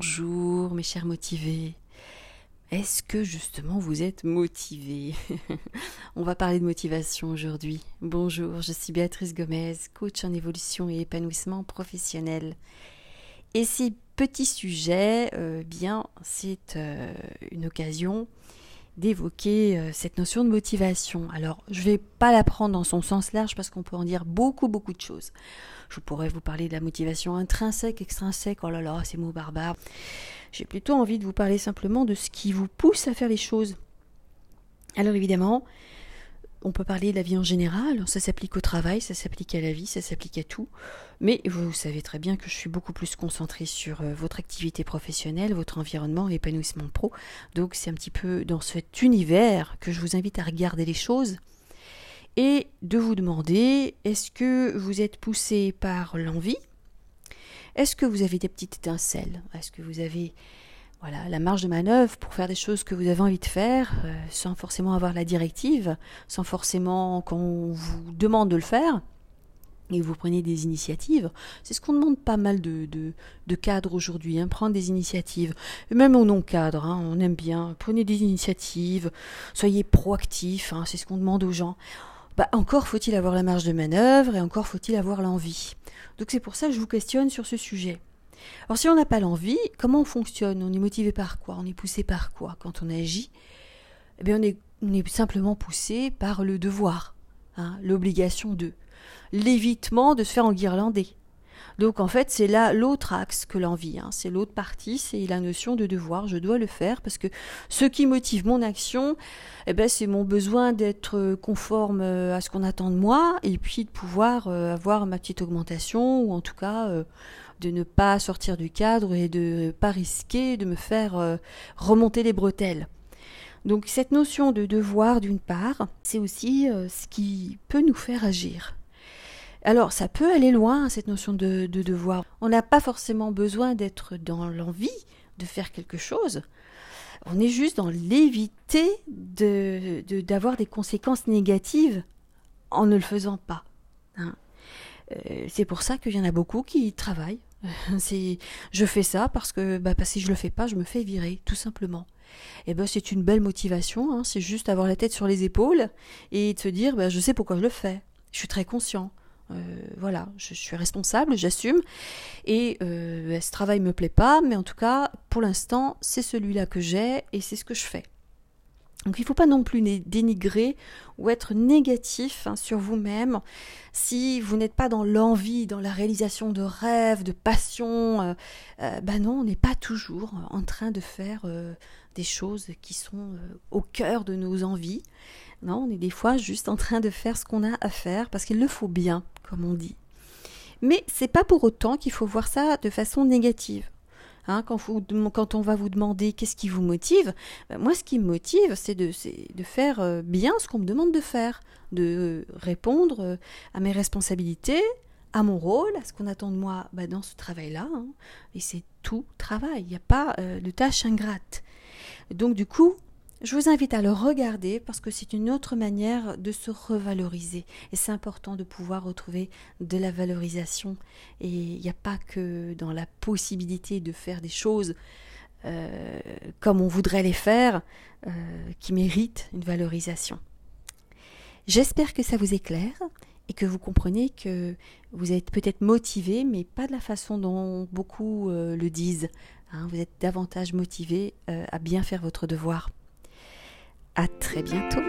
Bonjour mes chers motivés. Est-ce que justement vous êtes motivés On va parler de motivation aujourd'hui. Bonjour, je suis Béatrice Gomez, coach en évolution et épanouissement professionnel. Et ces petits sujets, euh, bien, c'est euh, une occasion d'évoquer euh, cette notion de motivation. Alors, je ne vais pas la prendre dans son sens large parce qu'on peut en dire beaucoup, beaucoup de choses. Je pourrais vous parler de la motivation intrinsèque, extrinsèque, oh là là, ces mots barbares. J'ai plutôt envie de vous parler simplement de ce qui vous pousse à faire les choses. Alors évidemment, on peut parler de la vie en général, ça s'applique au travail, ça s'applique à la vie, ça s'applique à tout. Mais vous savez très bien que je suis beaucoup plus concentrée sur euh, votre activité professionnelle, votre environnement, l'épanouissement pro. Donc c'est un petit peu dans cet univers que je vous invite à regarder les choses et de vous demander est-ce que vous êtes poussé par l'envie? Est-ce que vous avez des petites étincelles? Est-ce que vous avez voilà, la marge de manœuvre pour faire des choses que vous avez envie de faire euh, sans forcément avoir la directive, sans forcément qu'on vous demande de le faire et vous prenez des initiatives. C'est ce qu'on demande pas mal de, cadres aujourd'hui, hein, prendre des initiatives. même au non-cadre, hein, on aime bien. Prenez des initiatives, soyez proactifs, hein, c'est ce qu'on demande aux gens. Bah, encore faut-il avoir la marge de manœuvre et encore faut-il avoir l'envie. Donc c'est pour ça que je vous questionne sur ce sujet. Alors si on n'a pas l'envie, comment on fonctionne? On est motivé par quoi? On est poussé par quoi? Quand on agit Eh bien on est, on est simplement poussé par le devoir, hein, l'obligation de, l'évitement de se faire enguirlander. Donc en fait, c'est là l'autre axe que l'envie, hein. c'est l'autre partie, c'est la notion de devoir, je dois le faire parce que ce qui motive mon action, eh ben, c'est mon besoin d'être conforme euh, à ce qu'on attend de moi et puis de pouvoir euh, avoir ma petite augmentation ou en tout cas euh, de ne pas sortir du cadre et de ne pas risquer de me faire remonter les bretelles. Donc cette notion de devoir d'une part, c'est aussi ce qui peut nous faire agir. Alors ça peut aller loin, cette notion de, devoir. On n'a pas forcément besoin d'être dans l'envie de faire quelque chose. On est juste dans l'éviter de, d'avoir des conséquences négatives en ne le faisant pas. Hein. Euh, c'est pour ça qu'il y en a beaucoup qui travaillent. Je fais ça parce que, bah, parce si je le fais pas, je me fais virer, tout simplement. Et eh ben c'est une belle motivation. Hein. c'est juste avoir la tête sur les épaules et de se dire, bah, je sais pourquoi je le fais. Je suis très conscient. Euh, voilà, je suis responsable, j'assume. Et euh, ce travail me plaît pas, mais en tout cas, pour l'instant, c'est celui-là que j'ai et c'est ce que je fais. Donc il ne faut pas non plus dénigrer ou être négatif hein, sur vous-même si vous n'êtes pas dans l'envie, dans la réalisation de rêves, de passions. Ben non, on n'est pas toujours en train de faire des choses qui sont au cœur de nos envies. Non, on est des fois juste en train de faire ce qu'on a à faire parce qu'il le faut bien comme on dit. Mais c'est pas pour autant qu'il faut voir ça de façon négative. Hein, quand, on va vous demander qu'est-ce qui vous motive, ben, moi ce qui me motive, c'est de, faire euh, bien ce qu'on me demande de faire, de répondre euh, à mes responsabilités, à mon rôle, à ce qu'on attend de moi ben, dans ce travail-là. Hein. Et c'est tout travail, il n'y a pas euh, de tâche ingrate. Donc du coup, je vous invite à le regarder parce que c'est une autre manière de se revaloriser. Et c'est important de pouvoir retrouver de la valorisation. Et il n'y a pas que dans la possibilité de faire des choses euh, comme on voudrait les faire euh, qui méritent une valorisation. J'espère que ça vous éclaire et que vous comprenez que vous êtes peut-être motivé, mais pas de la façon dont beaucoup euh, le disent. Hein. vous êtes davantage motivé à bien faire votre devoir. À très bientôt.